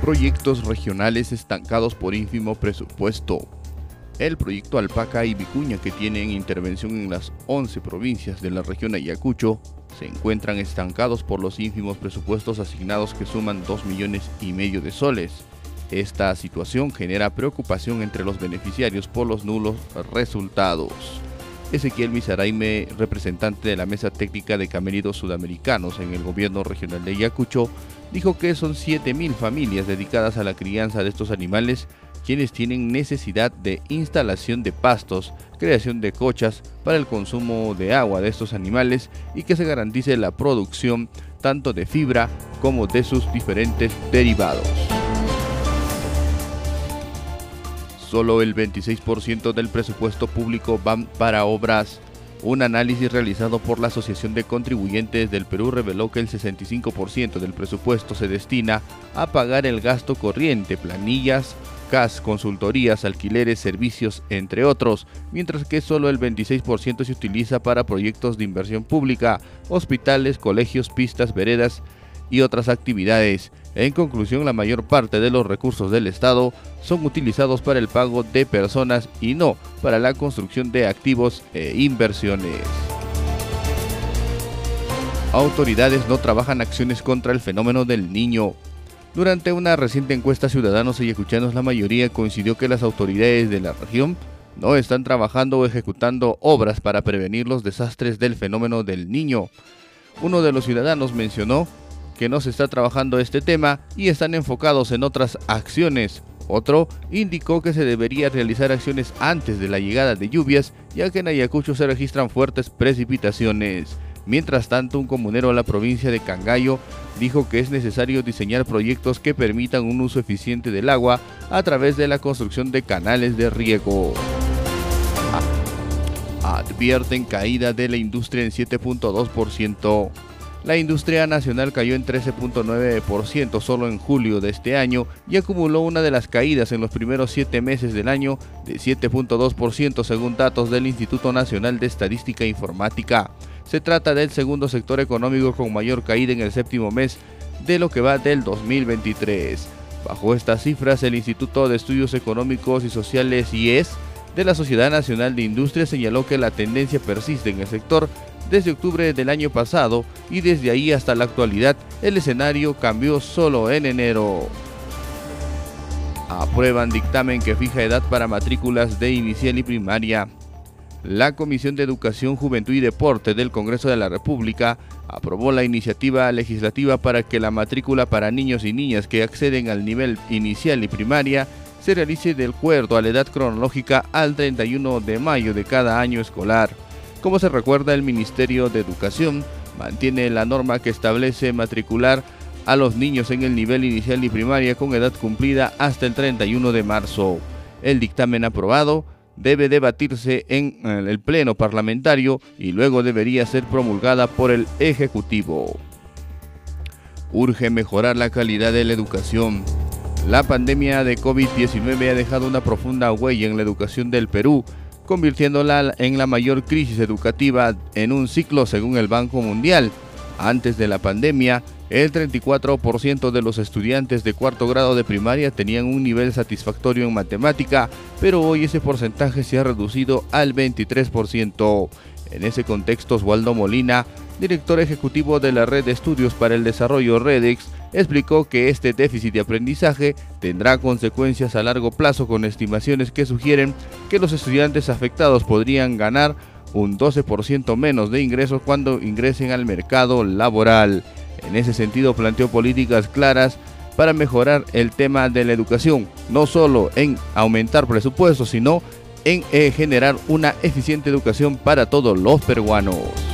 Proyectos regionales estancados por ínfimo presupuesto. El proyecto Alpaca y Vicuña, que tienen intervención en las 11 provincias de la región Ayacucho, se encuentran estancados por los ínfimos presupuestos asignados que suman 2 millones y medio de soles. Esta situación genera preocupación entre los beneficiarios por los nulos resultados. Ezequiel Mizaraime, representante de la Mesa Técnica de Cameridos Sudamericanos en el gobierno regional de Ayacucho, dijo que son 7.000 familias dedicadas a la crianza de estos animales quienes tienen necesidad de instalación de pastos, creación de cochas para el consumo de agua de estos animales y que se garantice la producción tanto de fibra como de sus diferentes derivados. Solo el 26% del presupuesto público van para obras. Un análisis realizado por la Asociación de Contribuyentes del Perú reveló que el 65% del presupuesto se destina a pagar el gasto corriente, planillas, CAS, consultorías, alquileres, servicios, entre otros, mientras que solo el 26% se utiliza para proyectos de inversión pública, hospitales, colegios, pistas, veredas y otras actividades. En conclusión, la mayor parte de los recursos del Estado son utilizados para el pago de personas y no para la construcción de activos e inversiones. Autoridades no trabajan acciones contra el fenómeno del niño. Durante una reciente encuesta ciudadanos y escuchanos la mayoría coincidió que las autoridades de la región no están trabajando o ejecutando obras para prevenir los desastres del fenómeno del niño. Uno de los ciudadanos mencionó que no se está trabajando este tema y están enfocados en otras acciones. Otro indicó que se debería realizar acciones antes de la llegada de lluvias, ya que en Ayacucho se registran fuertes precipitaciones. Mientras tanto, un comunero de la provincia de Cangallo dijo que es necesario diseñar proyectos que permitan un uso eficiente del agua a través de la construcción de canales de riego. Advierten caída de la industria en 7.2%. La industria nacional cayó en 13.9% solo en julio de este año y acumuló una de las caídas en los primeros siete meses del año de 7.2% según datos del Instituto Nacional de Estadística e Informática. Se trata del segundo sector económico con mayor caída en el séptimo mes de lo que va del 2023. Bajo estas cifras, el Instituto de Estudios Económicos y Sociales IES de la Sociedad Nacional de Industria señaló que la tendencia persiste en el sector desde octubre del año pasado y desde ahí hasta la actualidad el escenario cambió solo en enero. Aprueban dictamen que fija edad para matrículas de inicial y primaria. La Comisión de Educación, Juventud y Deporte del Congreso de la República aprobó la iniciativa legislativa para que la matrícula para niños y niñas que acceden al nivel inicial y primaria se realice de acuerdo a la edad cronológica al 31 de mayo de cada año escolar. Como se recuerda, el Ministerio de Educación mantiene la norma que establece matricular a los niños en el nivel inicial y primaria con edad cumplida hasta el 31 de marzo. El dictamen aprobado debe debatirse en el Pleno Parlamentario y luego debería ser promulgada por el Ejecutivo. Urge mejorar la calidad de la educación. La pandemia de COVID-19 ha dejado una profunda huella en la educación del Perú convirtiéndola en la mayor crisis educativa en un ciclo según el Banco Mundial. Antes de la pandemia, el 34% de los estudiantes de cuarto grado de primaria tenían un nivel satisfactorio en matemática, pero hoy ese porcentaje se ha reducido al 23%. En ese contexto, Oswaldo Molina, director ejecutivo de la Red de Estudios para el Desarrollo REDEX, explicó que este déficit de aprendizaje tendrá consecuencias a largo plazo con estimaciones que sugieren que los estudiantes afectados podrían ganar un 12% menos de ingresos cuando ingresen al mercado laboral. En ese sentido planteó políticas claras para mejorar el tema de la educación, no solo en aumentar presupuestos, sino en eh, generar una eficiente educación para todos los peruanos.